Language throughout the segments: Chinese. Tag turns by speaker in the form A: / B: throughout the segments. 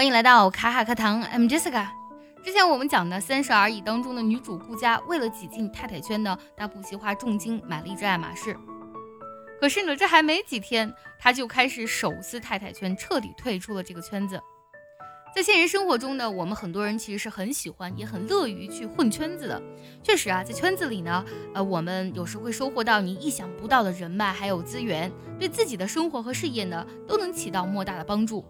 A: 欢迎来到卡卡课堂，I'm Jessica。之前我们讲的《三十而已》当中的女主顾佳，为了挤进太太圈呢，她不惜花重金买了一只爱马仕。可是呢，这还没几天，她就开始手撕太太圈，彻底退出了这个圈子。在现实生活中呢，我们很多人其实是很喜欢，也很乐于去混圈子的。确实啊，在圈子里呢，呃，我们有时会收获到你意想不到的人脉还有资源，对自己的生活和事业呢，都能起到莫大的帮助。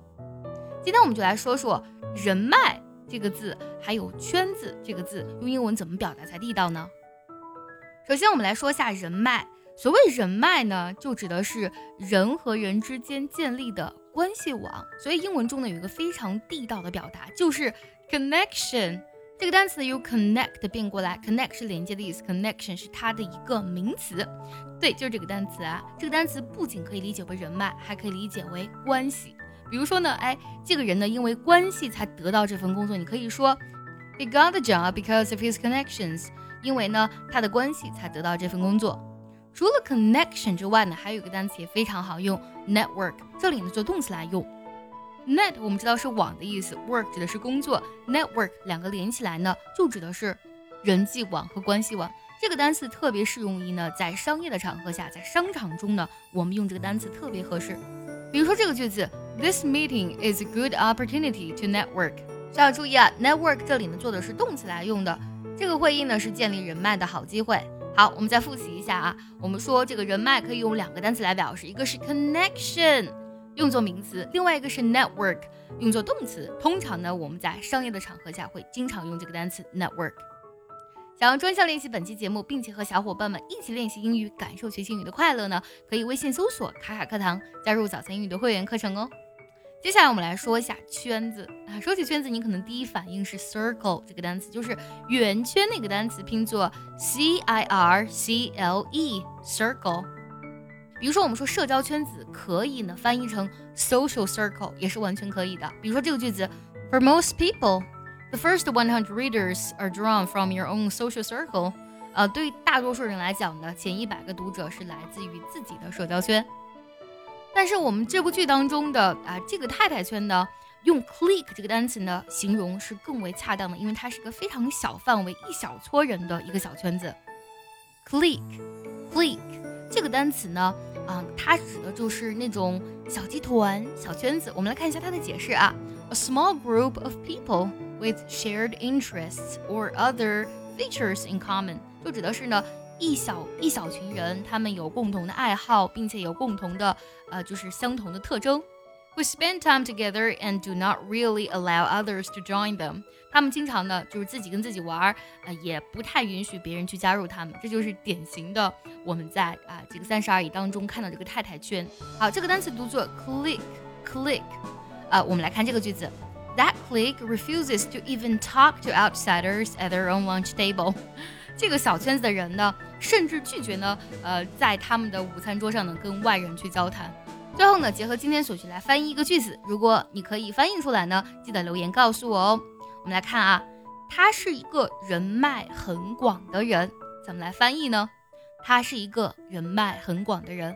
A: 今天我们就来说说“人脉”这个字，还有“圈子”这个字，用英文怎么表达才地道呢？首先，我们来说一下人脉。所谓人脉呢，就指的是人和人之间建立的关系网。所以英文中呢，有一个非常地道的表达，就是 connection。这个单词由 connect 变过来，connect 是连接的意思，connection 是它的一个名词。对，就是这个单词啊。这个单词不仅可以理解为人脉，还可以理解为关系。比如说呢，哎，这个人呢，因为关系才得到这份工作，你可以说 he got the job because of his connections，因为呢，他的关系才得到这份工作。除了 connection 之外呢，还有一个单词也非常好用，network，这里呢做动词来用。net 我们知道是网的意思，work 指的是工作，network 两个连起来呢，就指的是人际网和关系网。这个单词特别适用于呢，在商业的场合下，在商场中呢，我们用这个单词特别合适。比如说这个句子，This meeting is a good opportunity to network。需要注意啊，network 这里呢做的是动词来用的。这个会议呢是建立人脉的好机会。好，我们再复习一下啊。我们说这个人脉可以用两个单词来表示，一个是 connection，用作名词；另外一个是 network，用作动词。通常呢，我们在商业的场合下会经常用这个单词 network。想要专项练习本期节目，并且和小伙伴们一起练习英语，感受学习英语的快乐呢？可以微信搜索“卡卡课堂”，加入早餐英语的会员课程哦。接下来我们来说一下圈子啊。说起圈子，你可能第一反应是 circle 这个单词，就是圆圈那个单词，拼作 c i r c l e，circle。比如说我们说社交圈子，可以呢翻译成 social circle，也是完全可以的。比如说这个句子，For most people。The first 100 readers are drawn from your own social circle。呃，对大多数人来讲呢，前一百个读者是来自于自己的社交圈。但是我们这部剧当中的啊这个太太圈呢，用 clique 这个单词呢形容是更为恰当的，因为它是个非常小范围、一小撮人的一个小圈子。clique，clique 这个单词呢，啊，它指的就是那种小集团、小圈子。我们来看一下它的解释啊，a small group of people。with shared interests or other features in common，就指的是呢一小一小群人，他们有共同的爱好，并且有共同的呃就是相同的特征。We spend time together and do not really allow others to join them。他们经常呢就是自己跟自己玩，呃也不太允许别人去加入他们。这就是典型的我们在啊这个三十而已当中看到这个太太圈。好，这个单词读作 click，click。啊，我们来看这个句子。That clique refuses to even talk to outsiders at their own lunch table。 这个小圈子的人呢，甚至拒绝呢，呃，在他们的午餐桌上呢，跟外人去交谈。最后呢，结合今天所学来翻译一个句子。如果你可以翻译出来呢，记得留言告诉我哦。我们来看啊，他是一个人脉很广的人，怎么来翻译呢？他是一个人脉很广的人。